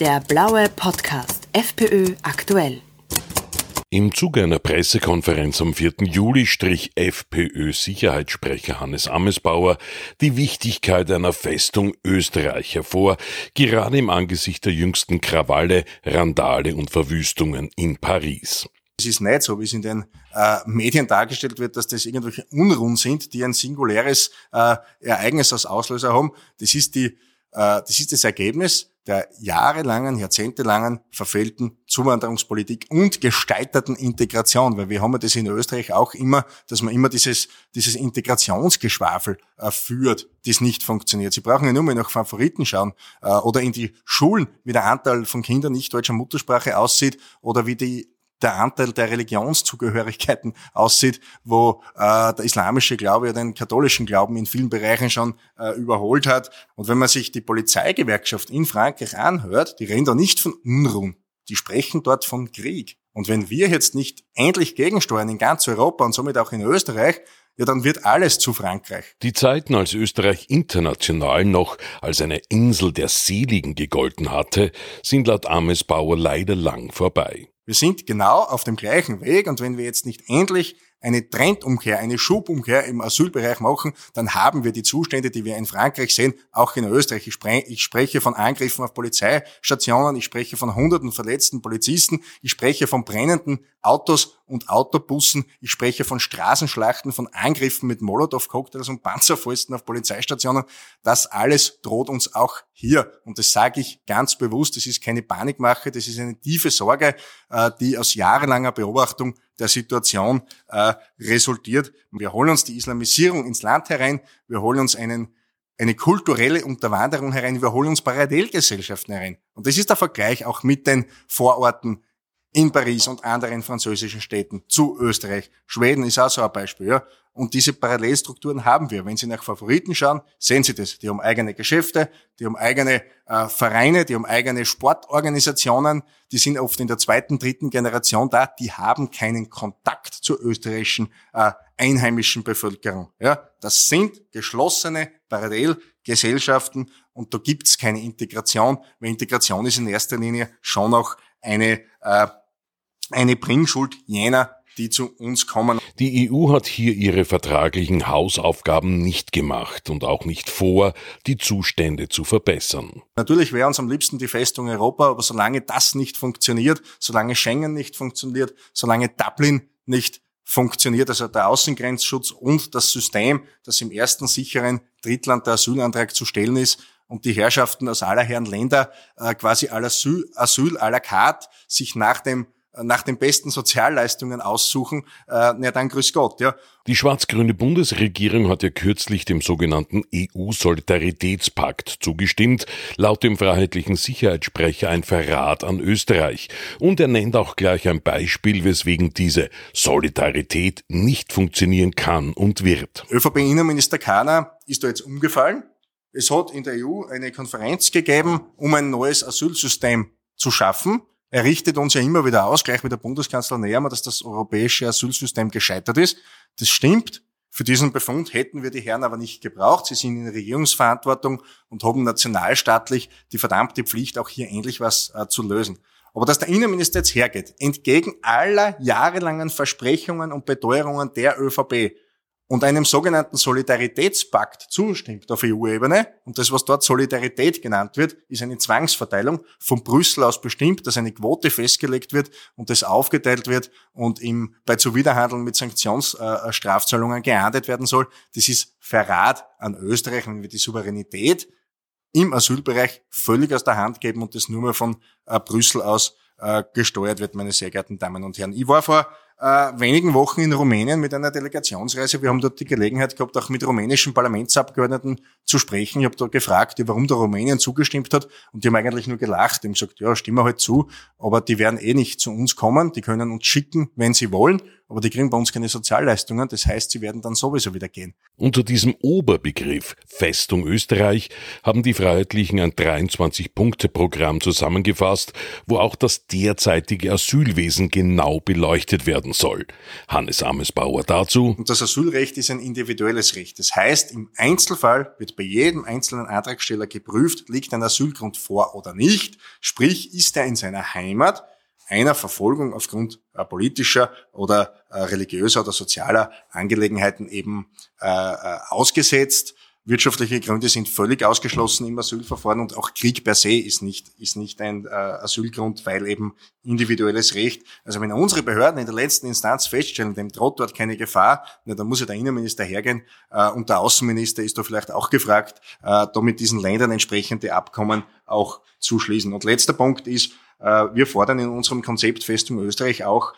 Der blaue Podcast FPÖ aktuell. Im Zuge einer Pressekonferenz am 4. Juli strich FPÖ-Sicherheitssprecher Hannes Amesbauer die Wichtigkeit einer Festung Österreich hervor, gerade im Angesicht der jüngsten Krawalle, Randale und Verwüstungen in Paris. Es ist nicht so, wie es in den äh, Medien dargestellt wird, dass das irgendwelche Unruhen sind, die ein singuläres äh, Ereignis als Auslöser haben. Das ist die, äh, das ist das Ergebnis der jahrelangen, jahrzehntelangen verfehlten Zuwanderungspolitik und gesteiterten Integration, weil wir haben ja das in Österreich auch immer, dass man immer dieses, dieses Integrationsgeschwafel äh, führt, das nicht funktioniert. Sie brauchen ja nur mal nach Favoriten schauen äh, oder in die Schulen, wie der Anteil von Kindern nicht deutscher Muttersprache aussieht oder wie die der Anteil der Religionszugehörigkeiten aussieht, wo äh, der islamische Glaube ja den katholischen Glauben in vielen Bereichen schon äh, überholt hat. Und wenn man sich die Polizeigewerkschaft in Frankreich anhört, die reden da nicht von Unruhen, die sprechen dort von Krieg. Und wenn wir jetzt nicht endlich gegensteuern in ganz Europa und somit auch in Österreich, ja, dann wird alles zu Frankreich. Die Zeiten, als Österreich international noch als eine Insel der Seligen gegolten hatte, sind laut Amesbauer leider lang vorbei. Wir sind genau auf dem gleichen Weg und wenn wir jetzt nicht endlich eine Trendumkehr, eine Schubumkehr im Asylbereich machen, dann haben wir die Zustände, die wir in Frankreich sehen, auch in Österreich. Ich, spre ich spreche von Angriffen auf Polizeistationen, ich spreche von hunderten verletzten Polizisten, ich spreche von brennenden Autos und Autobussen, ich spreche von Straßenschlachten, von Angriffen mit Molotow-Cocktails und Panzerfäusten auf Polizeistationen. Das alles droht uns auch hier. Und das sage ich ganz bewusst, das ist keine Panikmache, das ist eine tiefe Sorge, äh, die aus jahrelanger Beobachtung der Situation äh, resultiert. Wir holen uns die Islamisierung ins Land herein, wir holen uns einen, eine kulturelle Unterwanderung herein, wir holen uns Parallelgesellschaften herein. Und das ist der Vergleich auch mit den Vororten in Paris und anderen französischen Städten zu Österreich. Schweden ist auch so ein Beispiel. Ja. Und diese Parallelstrukturen haben wir. Wenn Sie nach Favoriten schauen, sehen Sie das. Die haben eigene Geschäfte, die haben eigene äh, Vereine, die haben eigene Sportorganisationen, die sind oft in der zweiten, dritten Generation da, die haben keinen Kontakt zur österreichischen äh, einheimischen Bevölkerung. Ja, das sind geschlossene Parallelgesellschaften und da gibt's keine Integration, weil Integration ist in erster Linie schon auch eine, äh, eine Bringschuld jener, die zu uns kommen. Die EU hat hier ihre vertraglichen Hausaufgaben nicht gemacht und auch nicht vor, die Zustände zu verbessern. Natürlich wäre uns am liebsten die Festung Europa, aber solange das nicht funktioniert, solange Schengen nicht funktioniert, solange Dublin nicht funktioniert, also der Außengrenzschutz und das System, das im ersten sicheren Drittland der Asylantrag zu stellen ist, und die Herrschaften aus aller Herren Länder äh, quasi Asyl, Asyl à la carte sich nach dem nach den besten Sozialleistungen aussuchen, äh, na dann grüß Gott, ja. Die schwarz-grüne Bundesregierung hat ja kürzlich dem sogenannten EU-Solidaritätspakt zugestimmt, laut dem freiheitlichen Sicherheitssprecher ein Verrat an Österreich. Und er nennt auch gleich ein Beispiel, weswegen diese Solidarität nicht funktionieren kann und wird. ÖVP-Innenminister Kahner ist da jetzt umgefallen. Es hat in der EU eine Konferenz gegeben, um ein neues Asylsystem zu schaffen. Er richtet uns ja immer wieder aus, gleich mit der Bundeskanzler näher, dass das europäische Asylsystem gescheitert ist. Das stimmt. Für diesen Befund hätten wir die Herren aber nicht gebraucht. Sie sind in Regierungsverantwortung und haben nationalstaatlich die verdammte Pflicht, auch hier endlich was äh, zu lösen. Aber dass der Innenminister jetzt hergeht, entgegen aller jahrelangen Versprechungen und Beteuerungen der ÖVP, und einem sogenannten Solidaritätspakt zustimmt auf EU-Ebene, und das, was dort Solidarität genannt wird, ist eine Zwangsverteilung von Brüssel aus bestimmt, dass eine Quote festgelegt wird und das aufgeteilt wird und im, bei Zuwiderhandeln mit Sanktionsstrafzahlungen äh, geahndet werden soll, das ist Verrat an Österreich, wenn wir die Souveränität im Asylbereich völlig aus der Hand geben und das nur mehr von äh, Brüssel aus äh, gesteuert wird, meine sehr geehrten Damen und Herren. Ich war vor äh, wenigen Wochen in Rumänien mit einer Delegationsreise. Wir haben dort die Gelegenheit gehabt, auch mit rumänischen Parlamentsabgeordneten zu sprechen. Ich habe dort gefragt, warum der Rumänien zugestimmt hat und die haben eigentlich nur gelacht. Die haben gesagt, ja, stimmen halt zu, aber die werden eh nicht zu uns kommen. Die können uns schicken, wenn sie wollen aber die kriegen bei uns keine Sozialleistungen. Das heißt, sie werden dann sowieso wieder gehen. Unter diesem Oberbegriff Festung Österreich haben die Freiheitlichen ein 23-Punkte-Programm zusammengefasst, wo auch das derzeitige Asylwesen genau beleuchtet werden werden soll. Hannes Amesbauer dazu. Und das Asylrecht ist ein individuelles Recht. Das heißt, im Einzelfall wird bei jedem einzelnen Antragsteller geprüft, liegt ein Asylgrund vor oder nicht. Sprich, ist er in seiner Heimat einer Verfolgung aufgrund äh, politischer oder äh, religiöser oder sozialer Angelegenheiten eben äh, äh, ausgesetzt. Wirtschaftliche Gründe sind völlig ausgeschlossen im Asylverfahren und auch Krieg per se ist nicht, ist nicht ein äh, Asylgrund, weil eben individuelles Recht. Also wenn unsere Behörden in der letzten Instanz feststellen, dem droht dort keine Gefahr, na, dann muss ja der Innenminister hergehen äh, und der Außenminister ist da vielleicht auch gefragt, äh, da mit diesen Ländern entsprechende Abkommen auch zu schließen. Und letzter Punkt ist, wir fordern in unserem Konzept Festung Österreich auch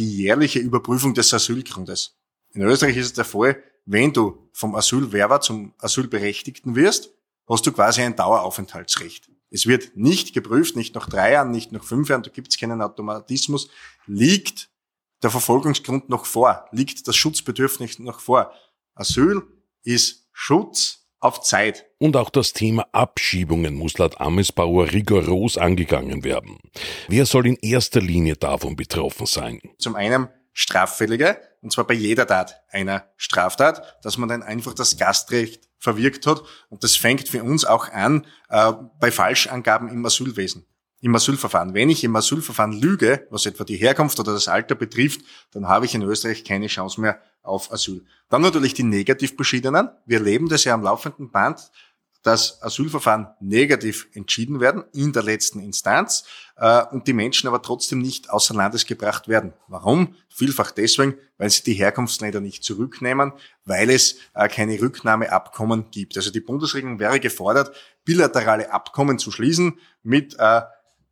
die jährliche Überprüfung des Asylgrundes. In Österreich ist es der Fall, wenn du vom Asylwerber zum Asylberechtigten wirst, hast du quasi ein Daueraufenthaltsrecht. Es wird nicht geprüft, nicht nach drei Jahren, nicht nach fünf Jahren, da gibt es keinen Automatismus, liegt der Verfolgungsgrund noch vor, liegt das Schutzbedürfnis noch vor. Asyl ist Schutz auf Zeit. Und auch das Thema Abschiebungen muss laut Amesbauer rigoros angegangen werden. Wer soll in erster Linie davon betroffen sein? Zum einen Straffällige, und zwar bei jeder Tat einer Straftat, dass man dann einfach das Gastrecht verwirkt hat. Und das fängt für uns auch an äh, bei Falschangaben im Asylwesen im Asylverfahren. Wenn ich im Asylverfahren lüge, was etwa die Herkunft oder das Alter betrifft, dann habe ich in Österreich keine Chance mehr auf Asyl. Dann natürlich die negativ beschiedenen. Wir erleben das ja am laufenden Band, dass Asylverfahren negativ entschieden werden in der letzten Instanz äh, und die Menschen aber trotzdem nicht außer Landes gebracht werden. Warum? Vielfach deswegen, weil sie die Herkunftsländer nicht zurücknehmen, weil es äh, keine Rücknahmeabkommen gibt. Also die Bundesregierung wäre gefordert, bilaterale Abkommen zu schließen mit äh,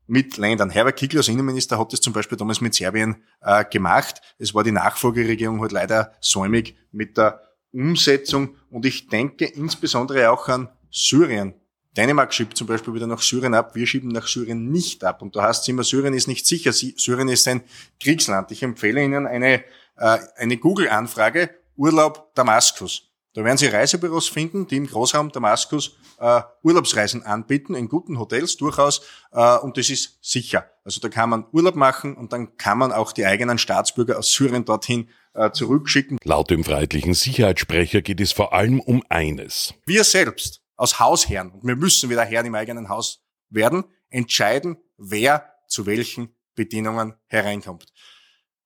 mit Ländern. Herbert Kickl als Innenminister hat das zum Beispiel damals mit Serbien äh, gemacht. Es war die Nachfolgeregierung halt leider säumig mit der Umsetzung. Und ich denke insbesondere auch an Syrien. Dänemark schiebt zum Beispiel wieder nach Syrien ab, wir schieben nach Syrien nicht ab. Und da heißt es immer, Syrien ist nicht sicher, Syrien ist ein Kriegsland. Ich empfehle Ihnen eine, äh, eine Google-Anfrage, Urlaub Damaskus. Da werden Sie Reisebüros finden, die im Großraum Damaskus äh, Urlaubsreisen anbieten, in guten Hotels durchaus, äh, und das ist sicher. Also da kann man Urlaub machen und dann kann man auch die eigenen Staatsbürger aus Syrien dorthin äh, zurückschicken. Laut dem freiheitlichen Sicherheitssprecher geht es vor allem um eines. Wir selbst als Hausherren, und wir müssen wieder Herren im eigenen Haus werden, entscheiden, wer zu welchen Bedingungen hereinkommt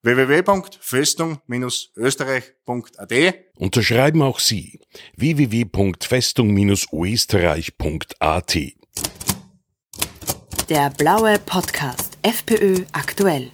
www.festung-österreich.at. Unterschreiben auch Sie www.festung-österreich.at. Der blaue Podcast FPÖ aktuell.